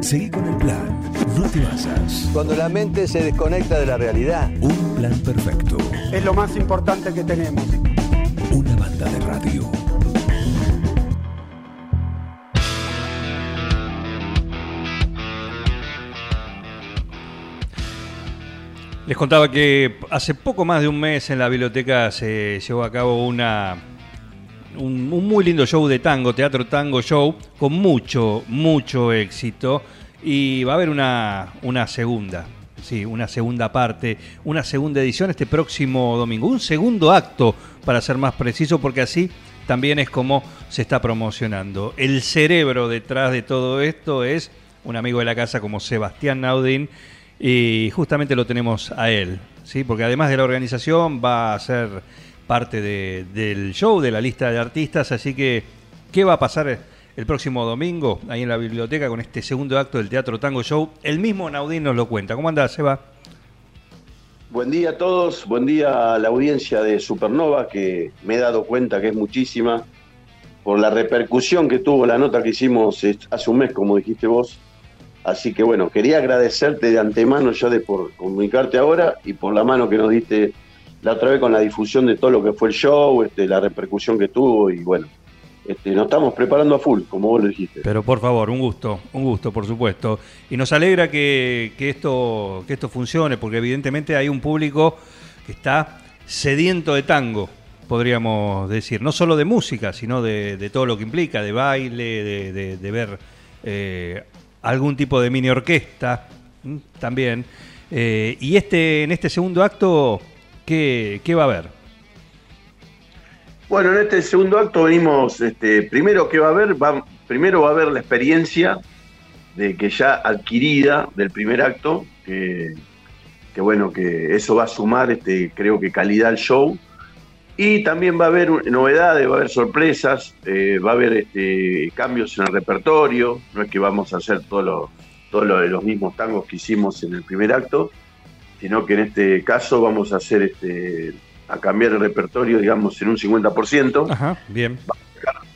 Seguí con el plan. No te basas. Cuando la mente se desconecta de la realidad. Un plan perfecto. Es lo más importante que tenemos. Una banda de radio. Les contaba que hace poco más de un mes en la biblioteca se llevó a cabo una un, muy lindo show de tango, teatro tango show, con mucho, mucho éxito. Y va a haber una, una segunda, sí, una segunda parte, una segunda edición este próximo domingo. Un segundo acto, para ser más preciso, porque así también es como se está promocionando. El cerebro detrás de todo esto es un amigo de la casa como Sebastián Naudín y justamente lo tenemos a él, ¿sí? porque además de la organización va a ser parte de- del show, de la lista de artistas, así que ¿qué va a pasar el próximo domingo ahí en la biblioteca con este segundo acto del Teatro Tango Show? El mismo Naudín nos lo cuenta. ¿Cómo andás, Seba? Buen día a todos, buen día a la audiencia de Supernova, que me he dado cuenta que es muchísima por la repercusión que tuvo la nota que hicimos hace un mes, como dijiste vos. Así que bueno, quería agradecerte de antemano ya de por comunicarte ahora y por la mano que nos diste la otra vez con la difusión de todo lo que fue el show, este, la repercusión que tuvo y bueno, este, nos estamos preparando a full, como vos lo dijiste. Pero por favor, un gusto, un gusto, por supuesto. Y nos alegra que, esto, que esto funcione, porque evidentemente hay un público que está sediento de tango, podríamos decir. No solo de música, sino de, todo lo que implica, de baile, de, ver eh, algún tipo de mini orquesta también. Eh, y este, en este segundo acto, ¿qué, va a haber? Bueno, en este segundo acto venimos, este, primero que va a haber, primero va a haber la experiencia de que ya adquirida del primer acto, que, que bueno, que eso va a sumar, este, creo que calidad al show. Y también va a haber novedades, va a haber sorpresas, eh, va a haber este, cambios en el repertorio, no es que vamos a hacer todos los, todos los, los mismos tangos que hicimos en el primer acto, sino que en este caso vamos a hacer este, a cambiar el repertorio, digamos, en un 50%. Ajá, bien.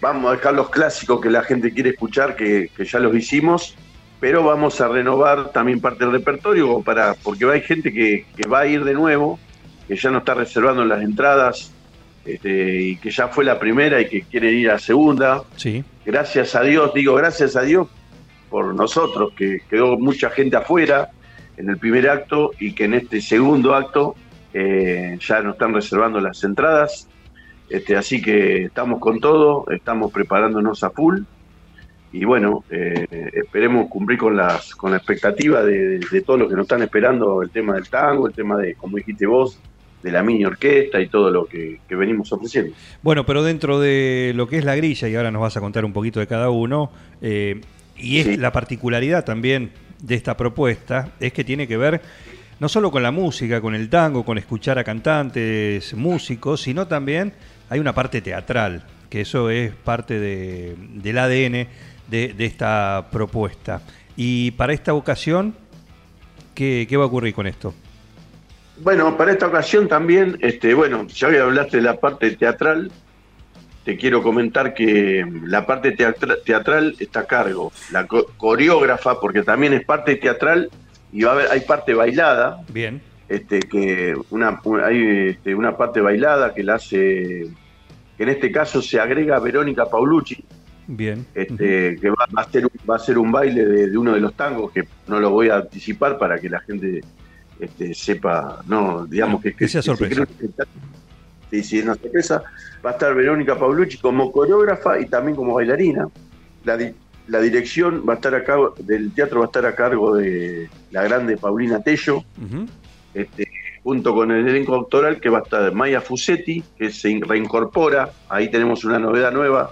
Vamos a dejar los clásicos que la gente quiere escuchar, que, que ya los hicimos, pero vamos a renovar también parte del repertorio, para, porque hay gente que, que va a ir de nuevo, que ya no está reservando las entradas, este, y que ya fue la primera y que quiere ir a segunda. Sí. Gracias a Dios, digo gracias a Dios por nosotros, que quedó mucha gente afuera en el primer acto y que en este segundo acto eh, ya no están reservando las entradas. Este, así que estamos con todo, estamos preparándonos a full y bueno, eh, esperemos cumplir con las con la expectativa de, de, de todo lo que nos están esperando, el tema del tango, el tema de, como dijiste vos, de la mini orquesta y todo lo que, que venimos ofreciendo. Bueno, pero dentro de lo que es la grilla, y ahora nos vas a contar un poquito de cada uno, eh, y es Sí. la particularidad también de esta propuesta, es que tiene que ver no solo con la música, con el tango, con escuchar a cantantes, músicos, sino también hay una parte teatral, que eso es parte de- del ADN de, de esta propuesta. Y para esta ocasión, ¿qué, qué va a ocurrir con esto? Bueno, para esta ocasión también, este, bueno, ya hablaste de la parte teatral, te quiero comentar que la parte teatra- teatral está a cargo, la co- coreógrafa, porque también es parte teatral y va a haber, hay parte bailada, Bien, este, que una, hay este, una parte bailada que la hace, que en este caso se agrega Verónica Paulucci, bien. este, que va, va a ser, un- va a ser un baile de, de uno de los tangos que no lo voy a anticipar para que la gente este, sepa, no, digamos que, Que sea se sorpresa. que- Una sorpresa. Va a estar Verónica Paulucci como coreógrafa y también como bailarina. La, di- la dirección va a estar a cargo, del teatro va a estar a cargo de la grande Paulina Tello, este, junto con el elenco doctoral que va a estar Maya Fusetti, que se in- reincorpora, ahí tenemos una novedad nueva,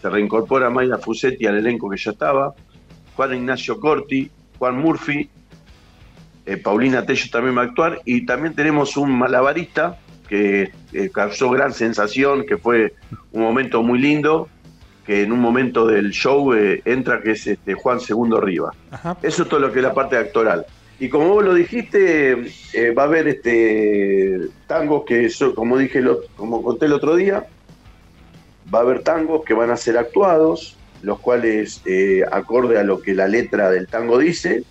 se reincorpora Maya Fusetti al elenco que ya estaba, Juan Ignacio Corti, Juan Murphy, eh, Paulina Tello también va a actuar, y también tenemos un malabarista que eh, causó gran sensación, que fue un momento muy lindo, que en un momento del show eh, entra, que es este, Juan Segundo Riva. Ajá. Eso es todo lo que es la parte actoral. Y como vos lo dijiste, eh, va a haber este tangos que, so- como dije, lo- como conté el otro día, va a haber tangos que van a ser actuados, los cuales acorde a lo que la letra del tango dice.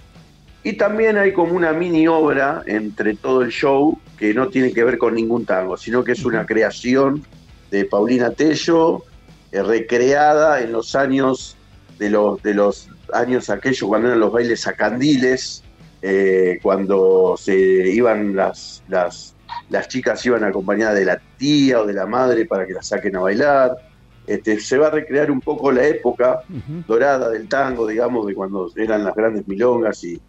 Y también hay como una mini obra entre todo el show que no tiene que ver con ningún tango, sino que es una creación de Paulina Tello, eh, recreada en los años de los, de los años aquellos cuando eran los bailes a candiles, eh, cuando se iban las, las, las chicas iban acompañadas de la tía o de la madre para que las saquen a bailar. Este, se va a recrear un poco la época dorada del tango, digamos, de cuando eran las grandes milongas y,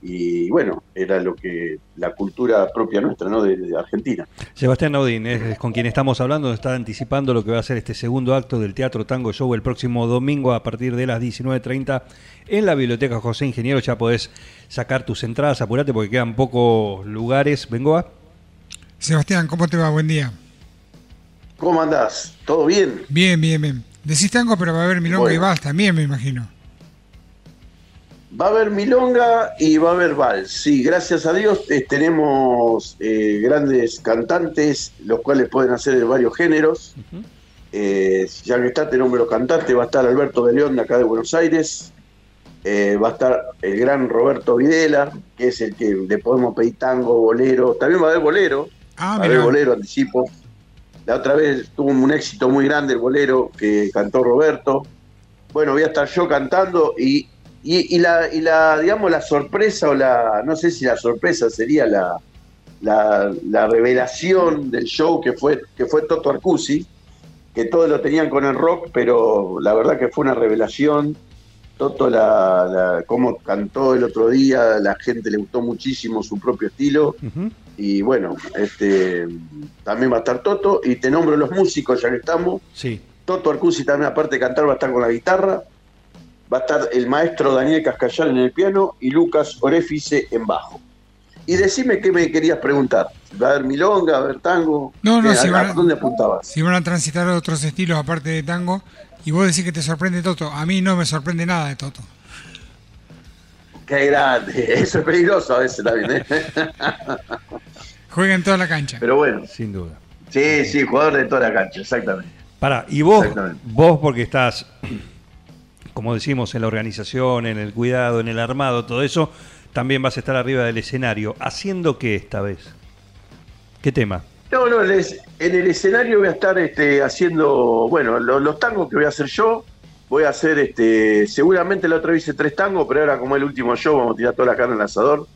y bueno, era lo que la cultura propia nuestra, ¿no? De, de Argentina. Sebastián Naudín es con quien estamos hablando, está anticipando lo que va a ser este segundo acto del Teatro Tango Show el próximo domingo a partir de las 19.30 en la Biblioteca José Ingeniero. Ya podés sacar tus entradas, apurate porque quedan pocos lugares. Bengoa. Sebastián, ¿cómo te va? Buen día. ¿Cómo andás? ¿Todo bien? Bien, bien, bien. Decís tango, pero va a haber milonga Bueno. y vals también, me imagino. Va a haber milonga y va a haber vals. Sí, gracias a Dios eh, tenemos eh, grandes cantantes, los cuales pueden hacer de varios géneros. Eh, ya que está, te nombro los cantantes, va a estar Alberto de León de acá de Buenos Aires, va a estar el gran Roberto Videla, que es el que le podemos pedir tango, bolero, también va a haber bolero, Ah, va a haber bolero, anticipo. La otra vez tuvo un éxito muy grande el bolero que cantó Roberto. Bueno, voy a estar yo cantando y, y, y la, y la, digamos, la sorpresa o la, no sé si la sorpresa sería la, la, la revelación del show que fue, que fue Toto Arcusi, que todos lo tenían con el rock, pero la verdad que fue una revelación. Toto, la, la, cómo cantó el otro día, la gente le gustó muchísimo su propio estilo. Y bueno, este también va a estar Toto. Y te nombro los músicos, ya que estamos. Sí. Toto Arcusi también, aparte de cantar, va a estar con la guitarra. Va a estar el maestro Daniel Cascayal en el piano y Lucas Orefice en bajo. Y decime qué me querías preguntar. ¿Va a haber milonga, va a haber tango? No, no, ¿Qué- si van a- ¿a ¿Dónde apuntabas? Si van a transitar otros estilos aparte de tango, y vos decís que te sorprende Toto, a mí no me sorprende nada de Toto. Qué grande. Eso es peligroso a veces también. ¿eh? Juega en toda la cancha. Pero bueno, Sin duda. sí, sí, jugador de toda la cancha, exactamente. Pará, y vos, vos porque estás, como decimos, en la organización, en el cuidado, en el armado, todo eso, también vas a estar arriba del escenario. ¿Haciendo qué esta vez? ¿Qué tema? No, no, en el escenario voy a estar este, haciendo, bueno, lo- los tangos que voy a hacer yo, voy a hacer, este, seguramente la otra vez hice tres tangos, pero ahora como el último show, vamos a tirar toda la carne al asador.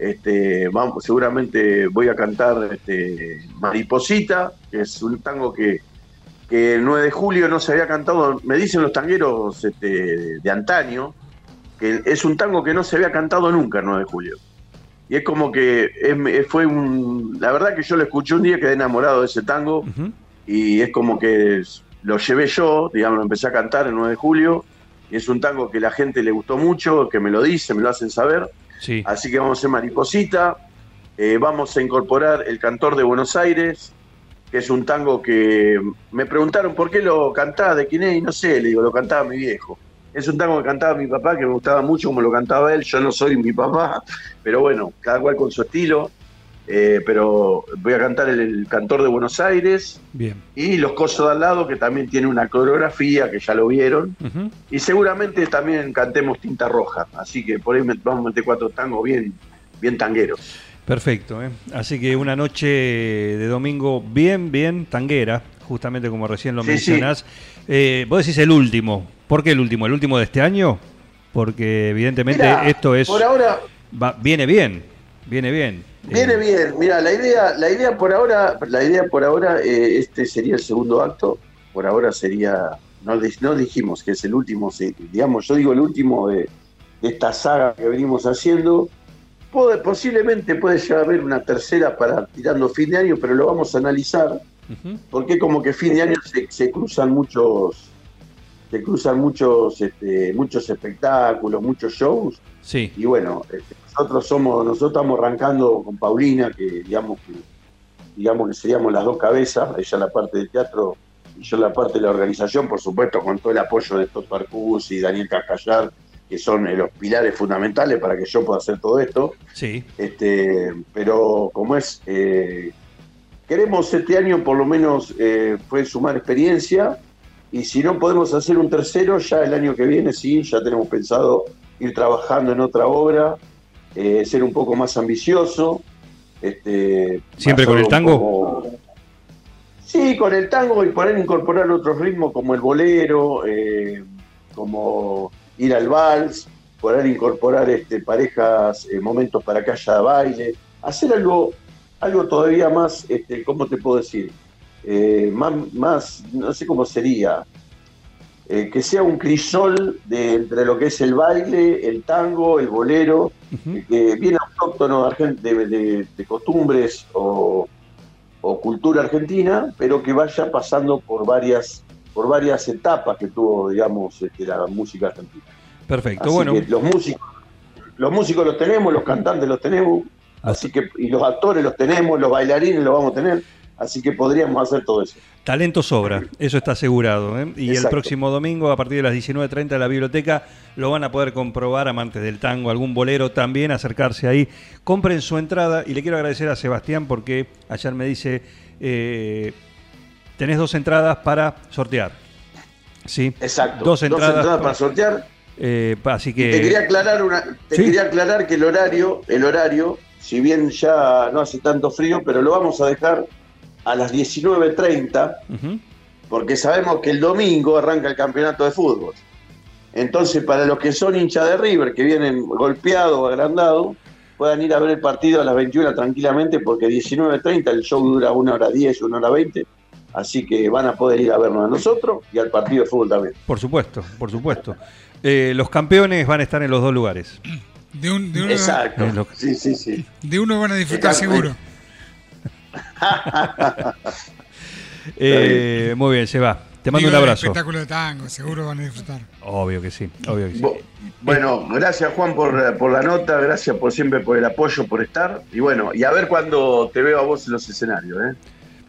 Este, vamos, seguramente voy a cantar este, Mariposita, que es un tango que, que el 9 de julio no se había cantado, me dicen los tangueros este, de antaño, que es un tango que no se había cantado nunca el 9 de julio. Y es como que es- fue un. La verdad que yo lo escuché un día, quedé enamorado de ese tango y es como que lo llevé yo, digamos, lo empecé a cantar el 9 de julio. Y es un tango que la gente le gustó mucho, que me lo dice, me lo hacen saber. Sí. Así que vamos a hacer Mariposita. eh, vamos a incorporar El Cantor de Buenos Aires, que es un tango que me preguntaron por qué lo cantaba, de quién es, y no sé, le digo, lo cantaba mi viejo. Es un tango que cantaba mi papá, que me gustaba mucho como lo cantaba él. Yo no soy mi papá, pero bueno, cada cual con su estilo. Eh, pero voy a cantar el, El Cantor de Buenos Aires Bien. y Los Cosos de al lado, que también tiene una coreografía, que ya lo vieron. Y seguramente también cantemos Tinta Roja. Así que por ahí vamos a meter cuatro tangos bien, bien tangueros. Perfecto, ¿eh? Así que una noche de domingo bien, bien tanguera, justamente como recién lo Sí, sí. mencionás. Eh, vos decís el último. ¿Por qué el último? ¿El último de este año? Porque evidentemente Mirá, esto es Por ahora va- viene bien, viene bien. viene Eh, bien. Mira, la idea, la idea por ahora, la idea por ahora, eh, este sería el segundo acto. Por ahora sería, no, no dijimos que es el último, digamos, yo digo el último de, de esta saga que venimos haciendo. Puede- posiblemente puede llegar a haber una tercera para tirando fin de año, pero lo vamos a analizar. porque como que fin de año se, se cruzan muchos se cruzan muchos este, muchos espectáculos muchos shows Sí, y bueno este, nosotros somos nosotros estamos arrancando con Paulina que digamos que digamos que seríamos las dos cabezas ella la parte del teatro y yo la parte de la organización por supuesto con todo el apoyo de Toto Arcus y Daniel Cascallar que son eh, los pilares fundamentales para que yo pueda hacer todo esto sí. este, pero como es, eh, queremos este año por lo menos eh, fue sumar experiencia Y si no podemos hacer un tercero, ya el año que viene sí, ya tenemos pensado ir trabajando en otra obra, eh, ser un poco más ambicioso. Este, ¿Siempre con el tango? Sí, con el tango y poder incorporar otros ritmos como el bolero, como ir al vals, poder incorporar este, parejas, eh, momentos para que haya baile, hacer algo, algo todavía más, este, ¿cómo te puedo decir? Eh, más, más, no sé cómo sería, eh, que sea un crisol de, entre lo que es el baile, el tango, el bolero, Ujú. que viene autóctono de, de- de costumbres o, o cultura argentina, pero que vaya pasando por varias por varias etapas que tuvo, digamos, este, la música argentina. Perfecto. Así bueno, que los músicos, los músicos los tenemos, los cantantes los tenemos, así que y los actores los tenemos, los bailarines los vamos a tener, así que podríamos hacer todo eso. talento sobra, eso está asegurado. ¿eh? Y el próximo domingo, a partir de las 19.30 en la biblioteca, lo van a poder comprobar amantes del tango, algún bolero también, acercarse ahí. Compren su entrada y le quiero agradecer a Sebastián porque ayer me dice, eh, tenés dos entradas para sortear. Sí, Exacto. Dos entradas, para sortear. eh, así que... Te quería aclarar una, te Sí. quería aclarar que el horario, el horario, si bien ya no hace tanto frío, pero lo vamos a dejar a las 19.30, Ujú. porque sabemos que el domingo arranca el campeonato de fútbol. Entonces, para los que son hinchas de River, que vienen golpeados o agrandados, puedan ir a ver el partido a las 21 tranquilamente, porque 19.30 el show dura una hora 10, una hora 20, así que van a poder ir a vernos a nosotros y al partido de fútbol también. Por supuesto, por supuesto. Eh, los campeones van a estar en los dos lugares. De, un- de uno, Exacto. Lo- Sí, sí, sí. de uno van a disfrutar seguro. Eh, muy bien, Seba. Te mando Digo, un abrazo. espectáculo de tango, seguro van a disfrutar. Obvio que sí, obvio que sí. Bu- Bueno, gracias Juan por, por la nota, gracias por siempre por el apoyo, por estar. Y bueno, y a ver cuando te veo a vos en los escenarios, ¿eh?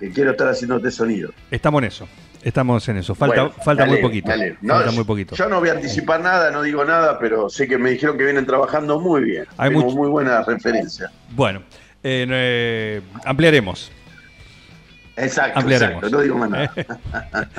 Que quiero estar haciéndote sonido. Estamos en eso. Estamos en eso. Falta, Bueno, falta muy poquito. No, falta muy poquito. Yo no voy a anticipar nada, no digo nada, pero sé que me dijeron que vienen trabajando muy bien. Hay Tengo mucho- muy buena referencia. Bueno, eh, eh, ampliaremos. Exacto, Ampliaremos. exacto, no digo más nada.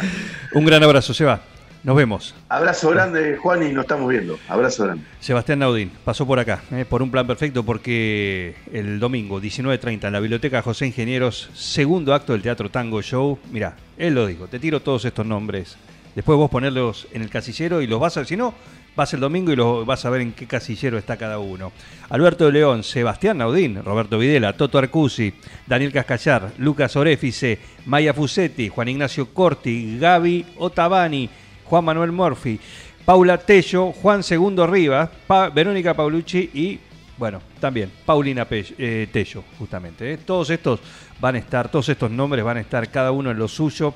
Un gran abrazo, Seba. Nos vemos. Abrazo grande, Juan, y nos estamos viendo. Abrazo grande. Sebastián Naudín pasó por acá, eh, por un plan perfecto, porque el domingo 19.30 en la Biblioteca José Ingenieros, segundo acto del Teatro Tango Show. Mirá, él lo dijo, te tiro todos estos nombres. Después vos ponerlos en el casillero y los vas a, si no, vas el domingo y los vas a ver en qué casillero está cada uno. Alberto León, Sebastián Naudín, Roberto Videla, Toto Arcusi, Daniel Cascallar, Lucas Orefice, Maya Fusetti, Juan Ignacio Corti, Gaby Otavani, Juan Manuel Morfi, Paula Tello, Juan Segundo Rivas, Verónica Paulucci y, bueno, también Paulina eh, Tello, justamente. ¿eh? Todos estos van a estar, todos estos nombres van a estar cada uno en lo suyo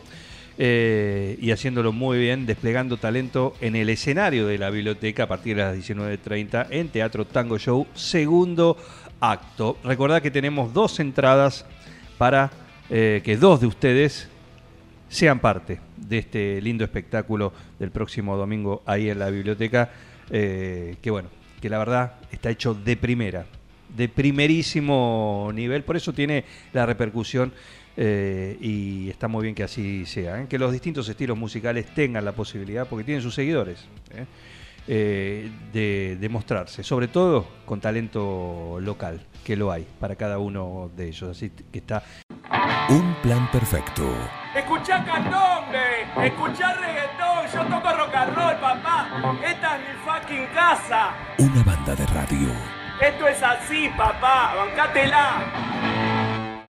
eh, y haciéndolo muy bien, desplegando talento en el escenario de la biblioteca a partir de las 19.30 en Teatro Tango Show, segundo acto. Recordad que tenemos dos entradas para que dos de ustedes sean parte de este lindo espectáculo del próximo domingo ahí en la biblioteca, eh, que bueno, que la verdad está hecho de primera, de primerísimo nivel, por eso tiene la repercusión eh, y está muy bien que así sea, ¿eh? que los distintos estilos musicales tengan la posibilidad, porque tienen sus seguidores, de, de mostrarse, sobre todo con talento local, que lo hay para cada uno de ellos, así que está Un plan perfecto. Escuchá candombe, escuchá reggaetón, yo toco rock and roll, papá. Esta es mi fucking casa. Una banda de radio. Esto es así, papá, bancátela.